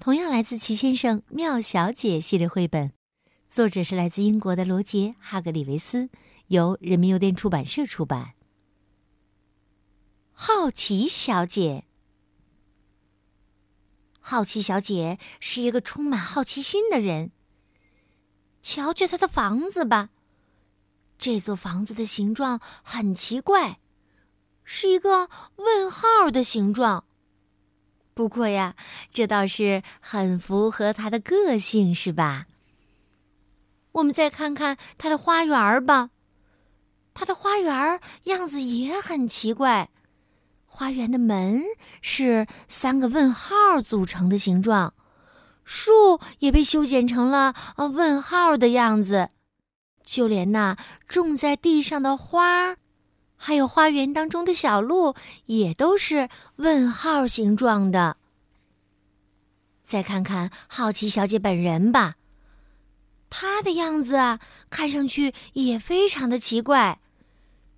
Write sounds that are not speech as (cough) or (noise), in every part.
同样来自《奇先生妙小姐》系列绘本，作者是来自英国的罗杰·哈格里维斯，由人民邮电出版社出版。好奇小姐，好奇小姐是一个充满好奇心的人。瞧瞧她的房子吧，这座房子的形状很奇怪，是一个问号的形状。不过呀，这倒是很符合他的个性，是吧？我们再看看他的花园吧。他的花园样子也很奇怪，花园的门是三个问号组成的形状，树也被修剪成了呃问号的样子，就连那种在地上的花，还有花园当中的小路，也都是问号形状的。再看看好奇小姐本人吧，她的样子啊，看上去也非常的奇怪。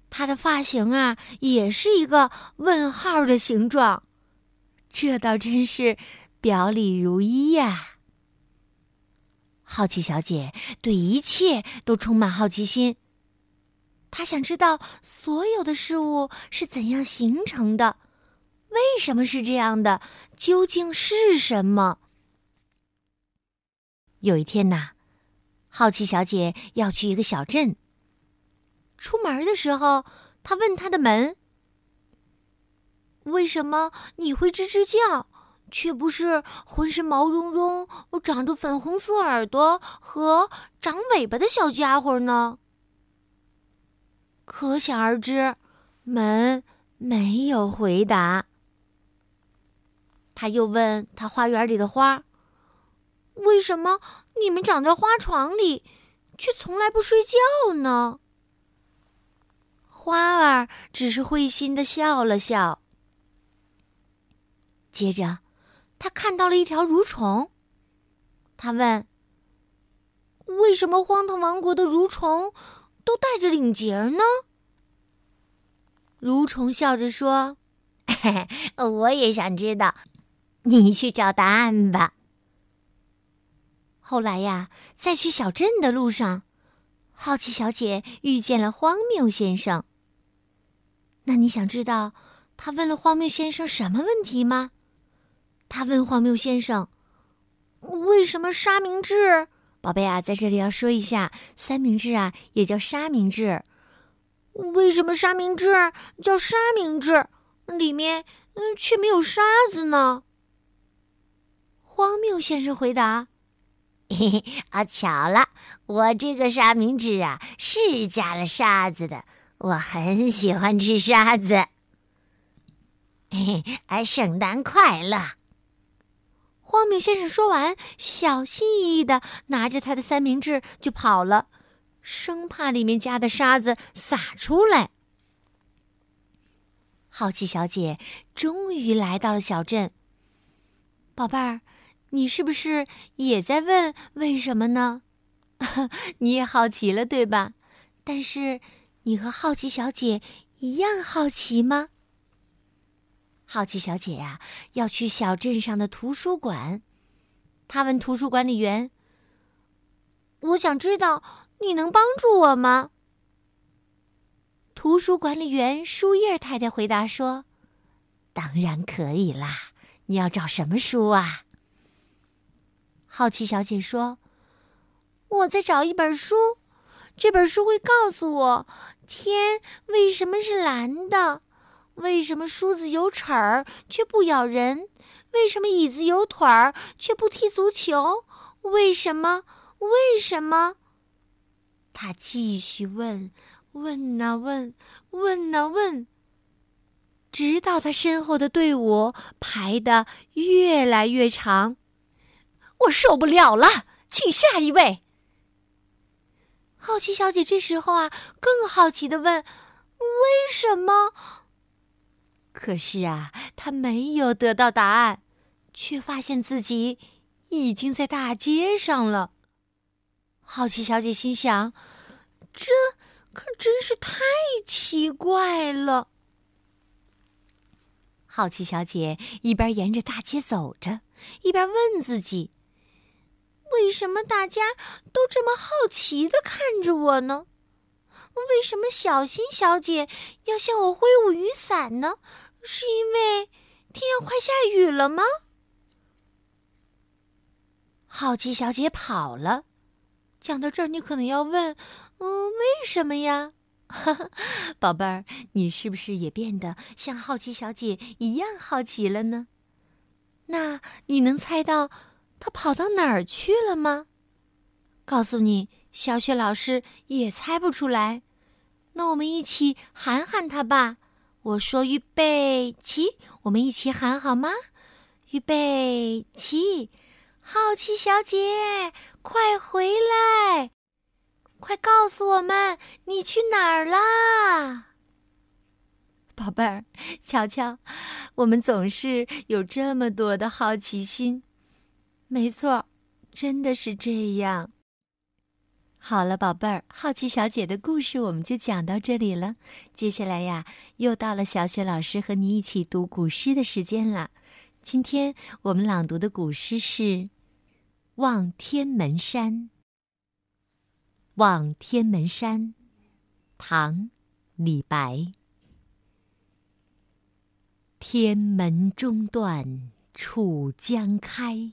她的发型啊，也是一个问号的形状，这倒真是表里如一呀。好奇小姐对一切都充满好奇心，他想知道所有的事物是怎样形成的。为什么是这样的？究竟是什么？有一天呐，好奇小姐要去一个小镇。出门的时候，她问她的门：“为什么你会吱吱叫，却不是浑身毛茸茸、长着粉红色耳朵和长尾巴的小家伙呢？”可想而知，门没有回答。他又问他花园里的花。为什么你们长在花床里，却从来不睡觉呢？花儿只是会心的笑了笑。接着，他看到了一条蠕虫。他问：“为什么荒唐王国的蠕虫都带着领结呢？”蠕虫笑着说：“ (laughs) 我也想知道，你去找答案吧。”后来呀，在去小镇的路上，好奇小姐遇见了荒谬先生。那你想知道他问了荒谬先生什么问题吗？他问荒谬先生：“为什么沙明治？”宝贝啊，在这里要说一下，三明治啊也叫沙明治。为什么沙明治叫沙明治？里面嗯却没有沙子呢？荒谬先生回答。(laughs) 嘿嘿啊，巧了，我这个沙明治啊是加了沙子的，我很喜欢吃沙子。(laughs) 嘿嘿，啊，圣诞快乐！荒谬先生说完，小心翼翼的拿着他的三明治就跑了，生怕里面加的沙子洒出来。好奇小姐终于来到了小镇，宝贝儿。你是不是也在问为什么呢？(laughs) 你也好奇了，对吧？但是你和好奇小姐一样好奇吗？好奇小姐呀，要去小镇上的图书馆。她问图书管理员：“我想知道，你能帮助我吗？”图书管理员书叶太太回答说：“当然可以啦！你要找什么书啊？”好奇小姐说：“我在找一本书，这本书会告诉我天为什么是蓝的，为什么梳子有齿儿却不咬人，为什么椅子有腿儿却不踢足球，为什么？为什么？”他继续问，问呐问，问呐问，直到他身后的队伍排得越来越长。我受不了了！请下一位。好奇小姐这时候啊，更好奇的问：“为什么？”可是啊，她没有得到答案，却发现自己已经在大街上了。好奇小姐心想：“这可真是太奇怪了。”好奇小姐一边沿着大街走着，一边问自己。为什么大家都这么好奇的看着我呢？为什么小新小姐要向我挥舞雨伞呢？是因为天要快下雨了吗？好奇小姐跑了。讲到这儿，你可能要问：嗯，为什么呀？(laughs) 宝贝儿，你是不是也变得像好奇小姐一样好奇了呢？那你能猜到？她跑到哪儿去了吗？告诉你，小雪老师也猜不出来。那我们一起喊喊他吧。我说：“预备起！”我们一起喊好吗？预备起！好奇小姐，快回来！快告诉我们，你去哪儿啦？宝贝儿，瞧瞧，我们总是有这么多的好奇心。没错，真的是这样。好了，宝贝儿，好奇小姐的故事我们就讲到这里了。接下来呀，又到了小雪老师和你一起读古诗的时间了。今天我们朗读的古诗是《望天门山》。《望天门山》，唐·李白。天门中断楚江开。